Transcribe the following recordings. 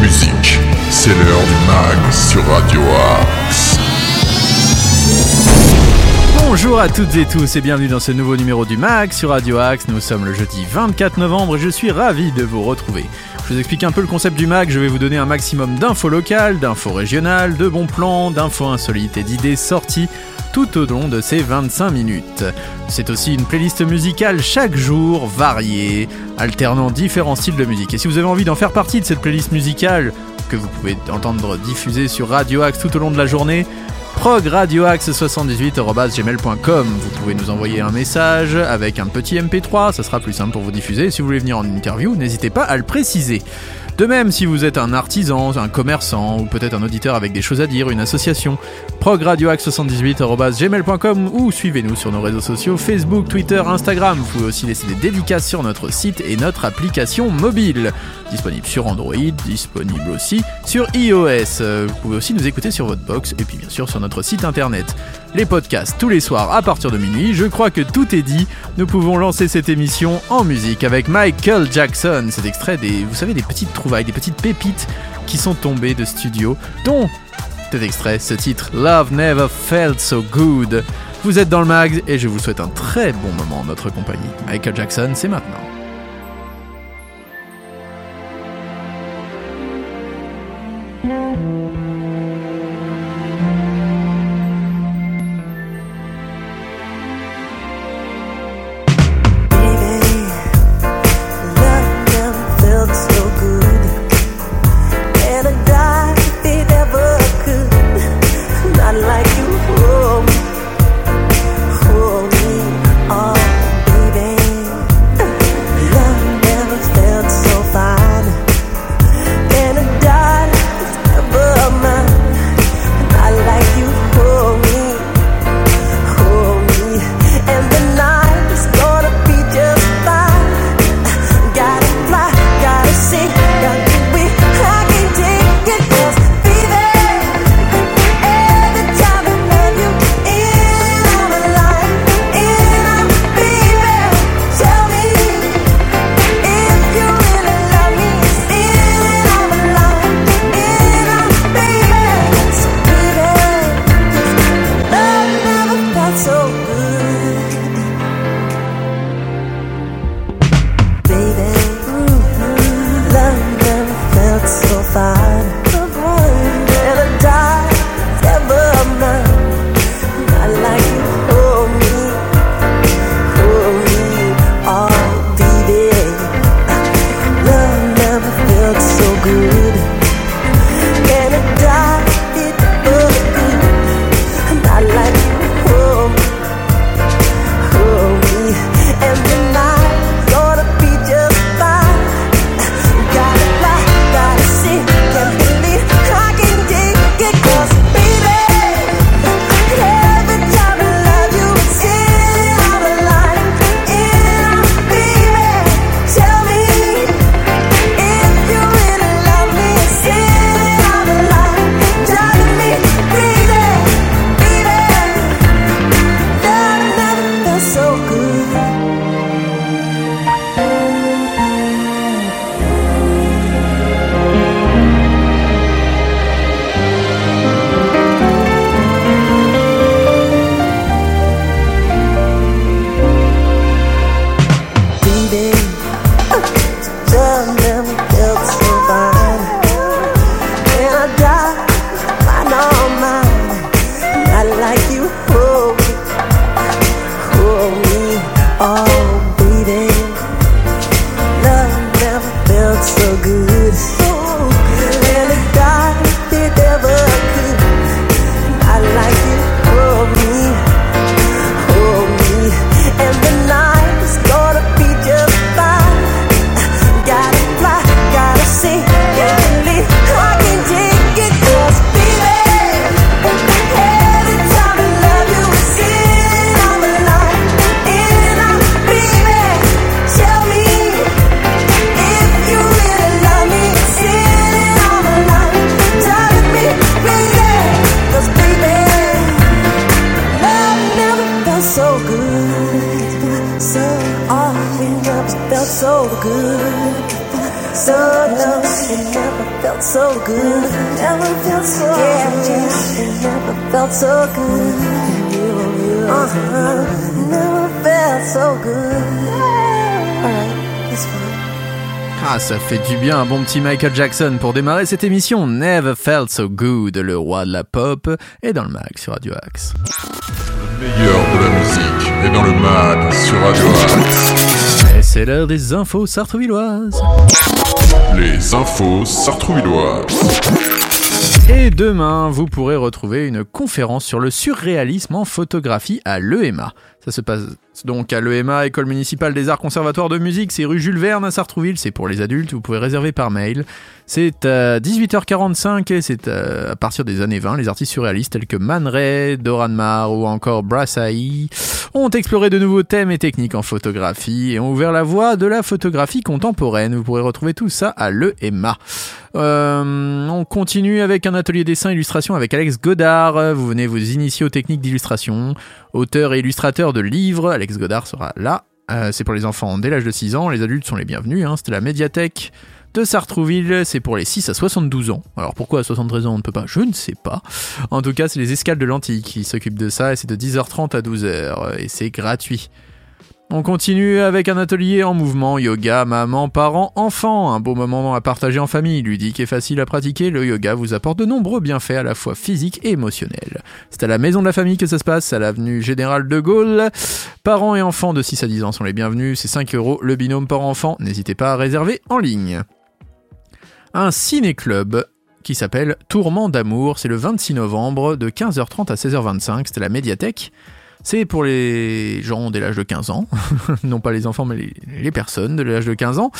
musique. C'est l'heure du mag sur Radio Axe. Bonjour à toutes et tous et bienvenue dans ce nouveau numéro du MAG sur Radio Axe. Nous sommes le jeudi 24 novembre et je suis ravi de vous retrouver. Je vous explique un peu le concept du MAG, je vais vous donner un maximum d'infos locales, d'infos régionales, de bons plans, d'infos insolites et d'idées sorties tout au long de ces 25 minutes. C'est aussi une playlist musicale chaque jour, variée, alternant différents styles de musique. Et si vous avez envie d'en faire partie de cette playlist musicale, que vous pouvez entendre diffuser sur Radio Axe tout au long de la journée, progradioaxe78.gmail.com. Vous pouvez nous envoyer un message avec un petit MP3, ça sera plus simple pour vous diffuser. Si vous voulez venir en interview, n'hésitez pas à le préciser. De même, si vous êtes un artisan, un commerçant ou peut-être un auditeur avec des choses à dire, une association, progradioaxe78.gmail.com ou suivez-nous sur nos réseaux sociaux Facebook, Twitter, Instagram. Vous pouvez aussi laisser des dédicaces sur notre site et notre application mobile. Disponible sur Android, disponible aussi sur iOS. Vous pouvez aussi nous écouter sur votre box et puis bien sûr sur notre site internet. Les podcasts tous les soirs à partir de minuit. Je crois que tout est dit. Nous pouvons lancer cette émission en musique avec Michael Jackson. Cet extrait des, vous savez, des petites trouvailles, des petites pépites qui sont tombées de studio, dont cet extrait, ce titre Love Never Felt So Good. Vous êtes dans le mag et je vous souhaite un très bon moment en notre compagnie. Michael Jackson, c'est maintenant. Ah, ça fait du bien un bon petit Michael Jackson pour démarrer cette émission. Never felt so good, le roi de la pop, est dans le mag sur Radio Axe. Le meilleur de la musique est dans le mag sur Radio Axe. Et c'est l'heure des infos sartrouvilloises. Les infos sartrouvilloises. Et demain, vous pourrez retrouver une conférence sur le surréalisme en photographie à l'EMA. Ça se passe donc à l'EMA, École municipale des arts conservatoires de musique, c'est rue Jules Verne à Sartrouville, c'est pour les adultes, vous pouvez réserver par mail. C'est à 18h45 et c'est à partir des années 20, les artistes surréalistes tels que Man Ray, Doran Maar ou encore Brassailles ont exploré de nouveaux thèmes et techniques en photographie et ont ouvert la voie de la photographie contemporaine. Vous pourrez retrouver tout ça à l'EMA. Euh, on continue avec un atelier dessin illustration avec Alex Godard. Vous venez vous initier aux techniques d'illustration. Auteur et illustrateur de livres, Alex Godard sera là. Euh, c'est pour les enfants dès l'âge de 6 ans. Les adultes sont les bienvenus. Hein. C'était la médiathèque de Sartrouville, c'est pour les 6 à 72 ans. Alors pourquoi à 73 ans on ne peut pas? Je ne sais pas. En tout cas, c'est les escales de lentilles qui s'occupent de ça et c'est de 10h30 à 12h et c'est gratuit. On continue avec un atelier en mouvement yoga, maman, parents, enfants. Un beau moment à partager en famille, ludique et facile à pratiquer. Le yoga vous apporte de nombreux bienfaits à la fois physiques et émotionnels. C'est à la maison de la famille que ça se passe, à l'avenue Général de Gaulle. Parents et enfants de 6 à 10 ans sont les bienvenus. C'est 5 euros le binôme par enfant. N'hésitez pas à réserver en ligne. Un ciné-club qui s'appelle Tourment d'amour. C'est le 26 novembre de 15h30 à 16h25. C'était la médiathèque. C'est pour les gens dès l'âge de 15 ans, non pas les enfants mais les, personnes de l'âge de 15 ans.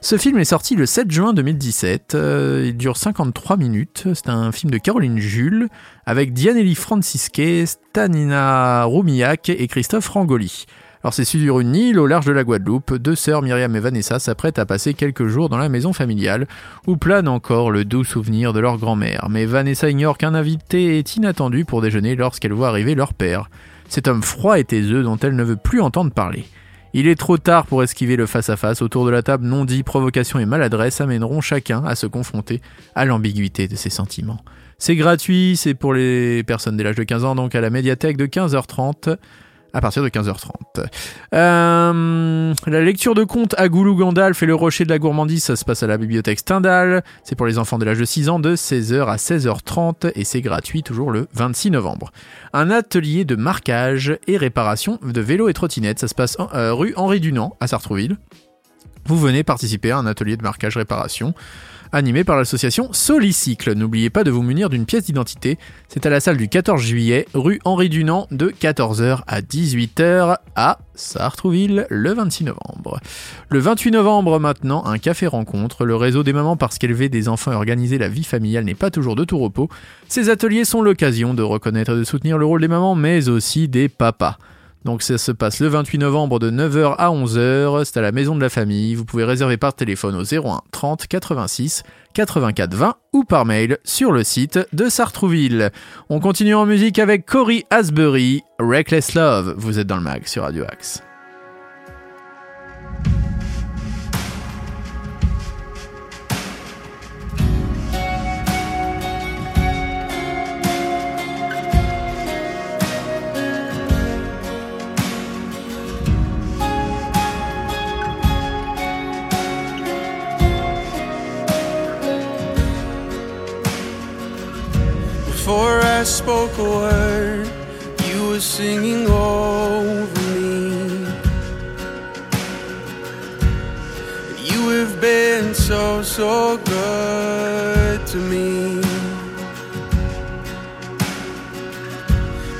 Ce film est sorti le 7 juin 2017, euh, il dure 53 minutes, c'est un film de Caroline Jules avec Dianelli Francisque, Stanina Roumiak et Christophe Rangoli. Alors c'est sur une île au large de la Guadeloupe, deux sœurs Myriam et Vanessa s'apprêtent à passer quelques jours dans la maison familiale, où plane encore le doux souvenir de leur grand-mère. Mais Vanessa ignore qu'un invité est inattendu pour déjeuner lorsqu'elle voit arriver leur père. Cet homme froid et taiseux dont elle ne veut plus entendre parler. Il est trop tard pour esquiver le face-à-face. Autour de la table, non-dit, provocation et maladresse amèneront chacun à se confronter à l'ambiguïté de ses sentiments. C'est gratuit, c'est pour les personnes dès l'âge de 15 ans, donc à la médiathèque de 15h30 à partir de 15h30. Euh, la lecture de contes à Goulou Gandalf et le rocher de la gourmandise, ça se passe à la bibliothèque Stendhal. C'est pour les enfants de l'âge de 6 ans de 16h à 16h30 et c'est gratuit toujours le 26 novembre. Un atelier de marquage et réparation de vélos et trottinettes, ça se passe euh, rue Henri Dunant à Sartrouville. Vous venez participer à un atelier de marquage réparation animé par l'association Solicycle. N'oubliez pas de vous munir d'une pièce d'identité. C'est à la salle du 14 juillet, rue Henri Dunant, de 14h à 18h à Sartrouville le 26 novembre. Le 28 novembre maintenant, un café rencontre. Le réseau des mamans parce qu'élever des enfants et organiser la vie familiale n'est pas toujours de tout repos. Ces ateliers sont l'occasion de reconnaître et de soutenir le rôle des mamans, mais aussi des papas. Donc ça se passe le 28 novembre de 9h à 11h, c'est à la maison de la famille, vous pouvez réserver par téléphone au 01 30 86 84 20 ou par mail sur le site de Sartrouville. On continue en musique avec Cory Asbury, Reckless Love, vous êtes dans le mag sur Radio Axe. Before I spoke a word, you were singing over me. You have been so, so good to me.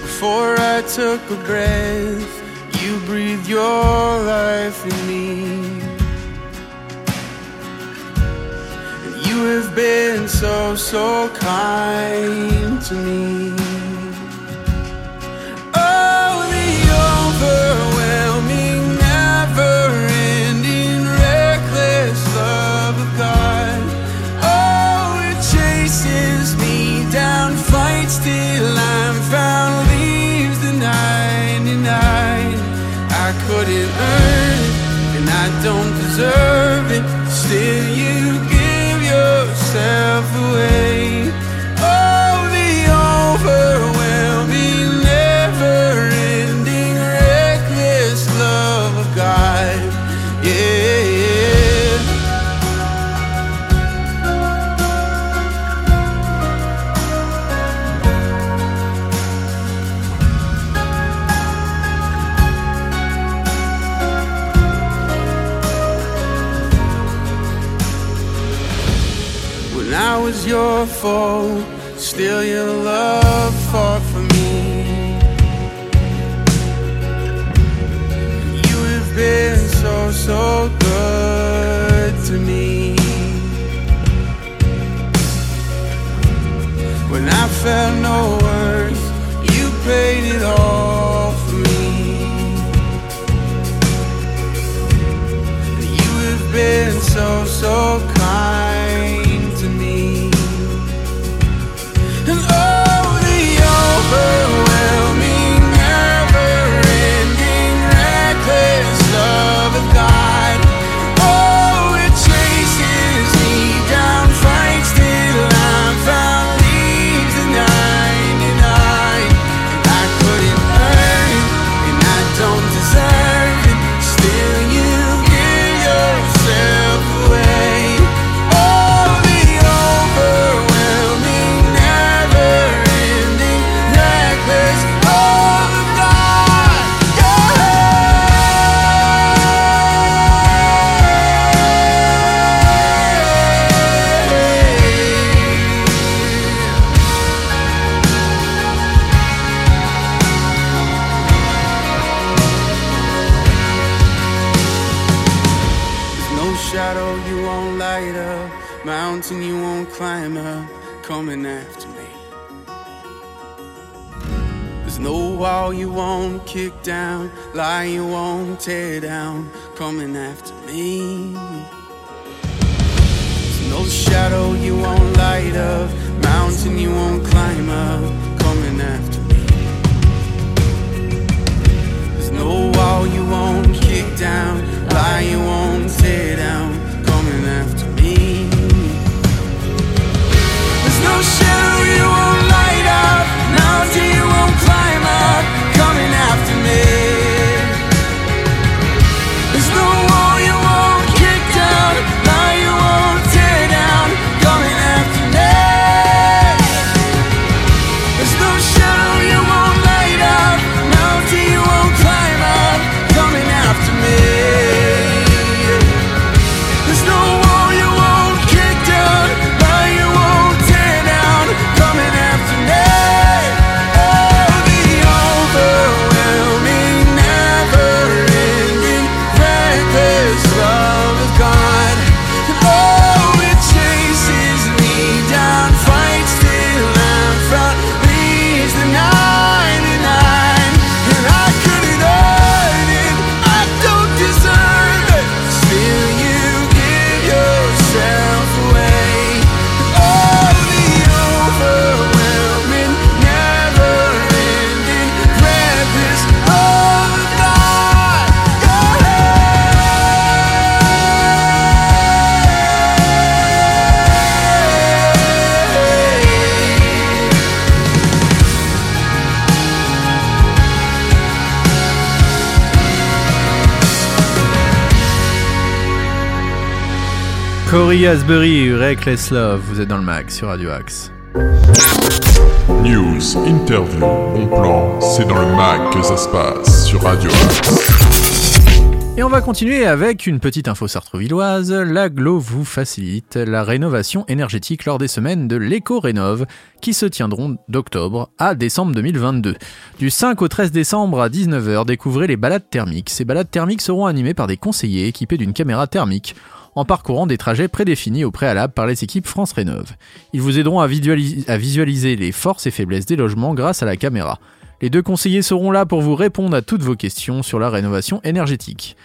Before I took a breath, you breathed your life in me. Have been so, so kind to me. Oh, the overwhelming, never ending, reckless love of God. Oh, it chases me down, fights till I'm found, leaves the 99. I couldn't earn it, and I don't deserve it. Still, When I felt no worth, you paid it all for me. You have been so, so tear down, coming Corey Asbury, Reckless Love, vous êtes dans le mag sur Radio Axe. News, interview, bon plan, c'est dans le mag que ça se passe sur Radio Axe. Et on va continuer avec une petpetite info sartrevilloise. L'aglo vous facilite la rénovation énergétique lors des semaines de l'éco-rénov qui se tiendront d'octobre à décembre 2022. Du 5 au 13 décembre à 19h, découvrez les balades thermiques. Ces balades thermiques seront animées par des conseillers équipés d'une caméra thermique en parcourant des trajets prédéfinis au préalable par les équipes France Rénov. Ils vous aideront à, visualis- à visualiser les forces et faiblesses des logements grâce à la caméra. Les deux conseillers seront là pour vous répondre à toutes vos questions sur la rénovation énergétique.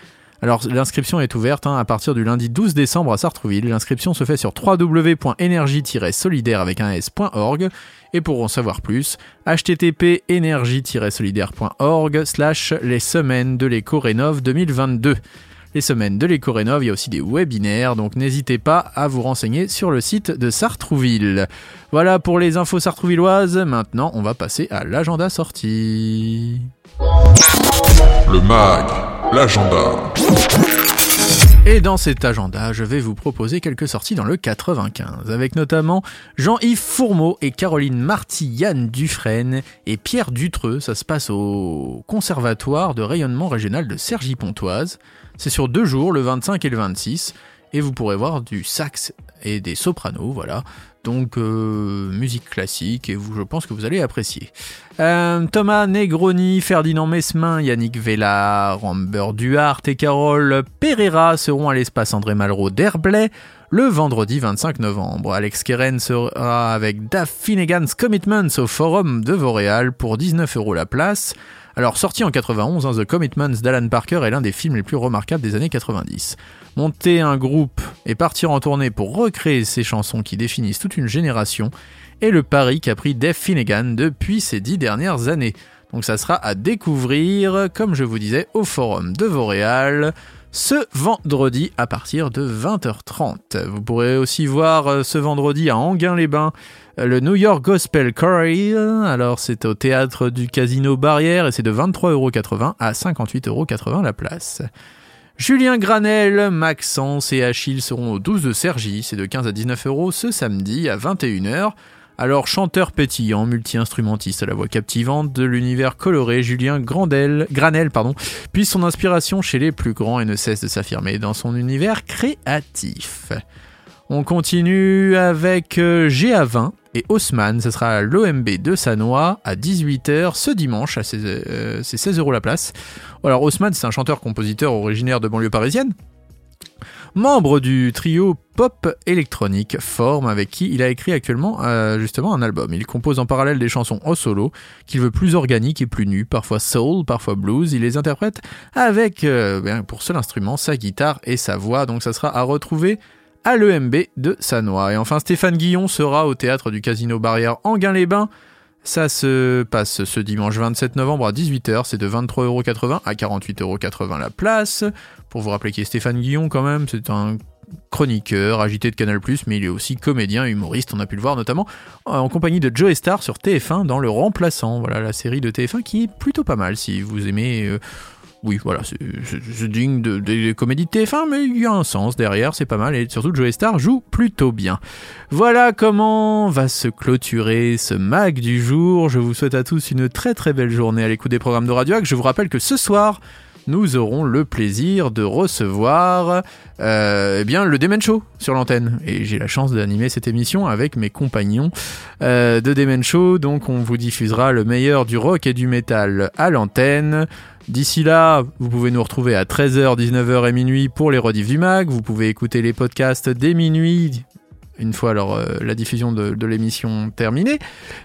Alors l'inscription est ouverte hein, à partir du lundi 12 décembre à Sartrouville. L'inscription se fait sur www.énergie-solidaire avec un s.org et pour en savoir plus, http énergie-solidaire.org slash les semaines de l'éco-rénov 2022. Semaines de l'éco-rénov, il y a aussi des webinaires, donc n'hésitez pas à vous renseigner sur le site de Sartrouville. Voilà pour les infos sartrouvilloises, maintenant on va passer à l'agenda sortie. Le mag, l'agenda. Et dans cet agenda, je vais vous proposer quelques sorties dans le 95, avec notamment Jean-Yves Fourmeau et Caroline Marty, Yann Dufresne et Pierre Dutreux. Ça se passe au Conservatoire de rayonnement régional de Cergy-Pontoise. C'est sur deux jours, le 25 et le 26. Et vous pourrez voir du sax et des sopranos, voilà. Donc euh, musique classique et vous, je pense que vous allez apprécier. Euh, Thomas Negroni, Ferdinand Mesmin, Yannick Vella, Ramber Duhart et Carole Pereira seront à l'espace André Malraux d'Herblay le vendredi 25 novembre. Alex Keren sera avec Dave Finnegan's Commitments au Forum de Vauréal pour 19 euros la place. Alors, sorti en 91, hein, The Commitments d'Alan Parker est l'un des films les plus remarquables des années 90. Monter un groupe et partir en tournée pour recréer ces chansons qui définissent toute une génération est le pari qu'a pris Dave Finnegan depuis ces dix dernières années. Donc ça sera à découvrir, comme je vous disais, au forum de Vauréal ce vendredi à partir de 20h30. Vous pourrez aussi voir euh, ce vendredi à Anguin-les-Bains euh, le New York Gospel Choir. Alors c'est au théâtre du Casino Barrière et c'est de 23,80€ à 58,80€ la place. Julien Granel, Maxence et Achille seront au 12 de Sergi, c'est de 15 à 19 euros ce samedi à 21h. Alors chanteur pétillant, multi-instrumentiste à la voix captivante de l'univers coloré, Julien Grandel, Granel pardon, puise son inspiration chez les plus grands et ne cesse de s'affirmer dans son univers créatif. On continue avec euh, GA20 et Haussmann, ce sera à l'OMB de Sanois à 18h ce dimanche, euh, c'est 16 euros la place. Alors Haussmann, c'est un chanteur-compositeur originaire de banlieue parisienne, membre du trio pop électronique Form avec qui il a écrit actuellement euh, justement un album. Il compose en parallèle des chansons au solo qu'il veut plus organiques et plus nues, parfois soul, parfois blues. Il les interprète avec ben, pour seul instrument sa guitare et sa voix. Donc ça sera à retrouver à l'EMB de Sanois. Et enfin, Stéphane Guillon sera au théâtre du Casino Barrière Anguin-les-Bains. Ça se passe ce dimanche 27 novembre à 18h, c'est de 23,80€ à 48,80€ la place. Pour vous rappeler qui est Stéphane Guillon quand même, c'est un chroniqueur agité de Canal+, mais il est aussi comédien, humoriste, on a pu le voir notamment en compagnie de Joe Star sur TF1 dans Le Remplaçant, voilà la série de TF1 qui est plutôt pas mal si vous aimez... Euh, oui, voilà, c'est digne de, des comédies de TF1, mais il y a un sens derrière, c'est pas mal, et surtout Joey Star joue plutôt bien. Voilà comment va se clôturer ce mag du jour. Je vous souhaite à tous une très très belle journée à l'écoute des programmes de Radio Je vous rappelle que ce soir, nous aurons le plaisir de recevoir euh, eh bien le Demen Show sur l'antenne. Et j'ai la chance d'animer cette émission avec mes compagnons euh, de Demen Show. Donc on vous diffusera le meilleur du rock et du métal à l'antenne. D'ici là, vous pouvez nous retrouver à 13h, 19h et minuit pour les rediffs du mag. Vous pouvez écouter les podcasts dès minuit, une fois euh, la diffusion de, l'émission terminée.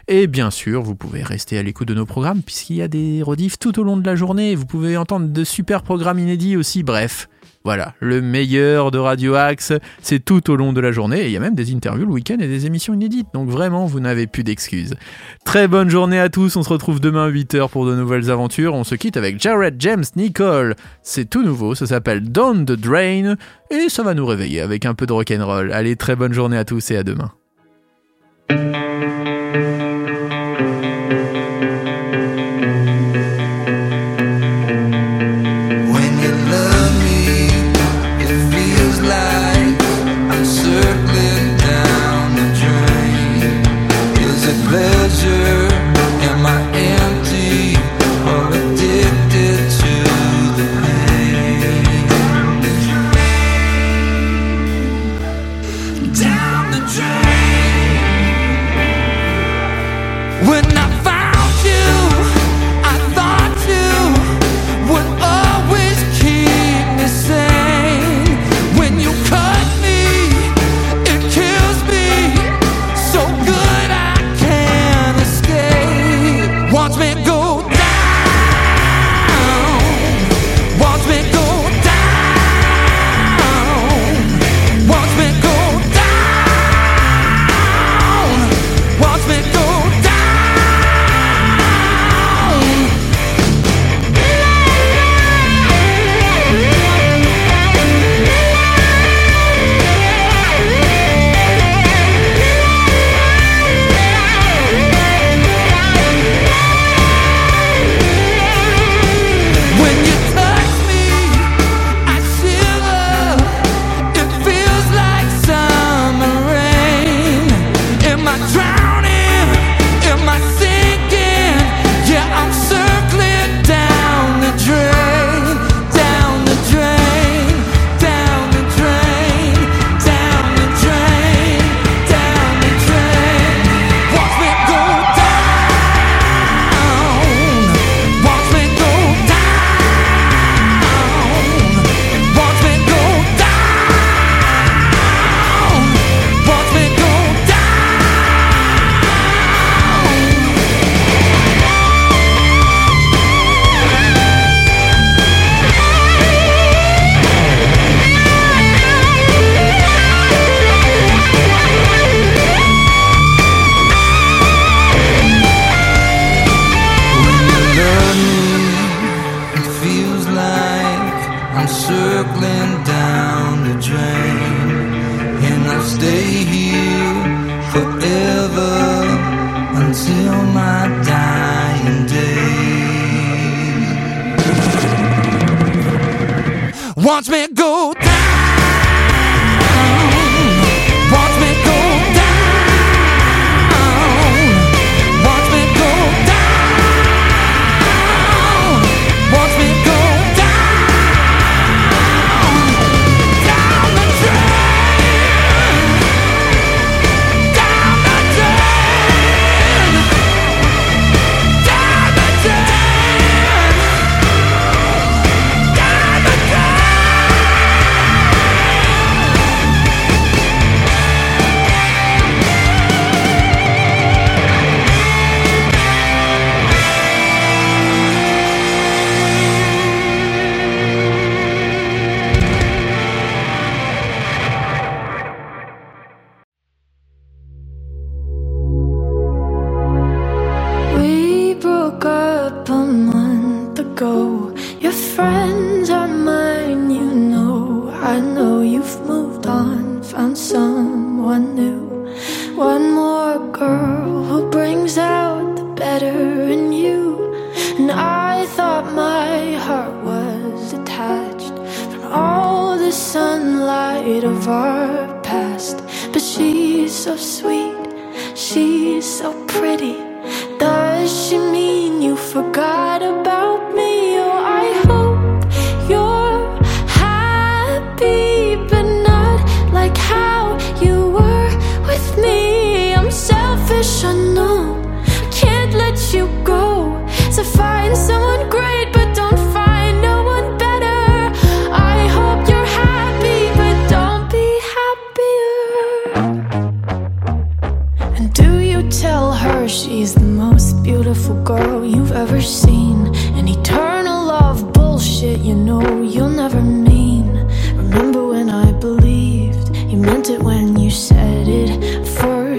Et bien sûr, vous pouvez rester à l'écoute de nos programmes puisqu'il y a des rediffs tout au long de la journée. Vous pouvez entendre de super programmes inédits aussi. Bref, voilà, le meilleur de Radio Axe, c'est tout au long de la journée. Et il y a même des interviews le week-end et des émissions inédites. Donc vraiment, vous n'avez plus d'excuses. Très bonne journée à tous. On se retrouve demain à 8h pour de nouvelles aventures. On se quitte avec Jared James Nicole. C'est tout nouveau. Ça s'appelle Down the Drain. Et ça va nous réveiller avec un peu de rock'n'roll. Allez, très bonne journée à tous et à demain. More girl who brings out the better in you. And I thought my heart was detached from all the sunlight of our past. But she's so sweet, she's so pretty. Does she mean you forgot she's the most beautiful girl you've ever seen? An eternal love bullshit, you know you'll never mean. Remember when I believed you meant it when you said it. For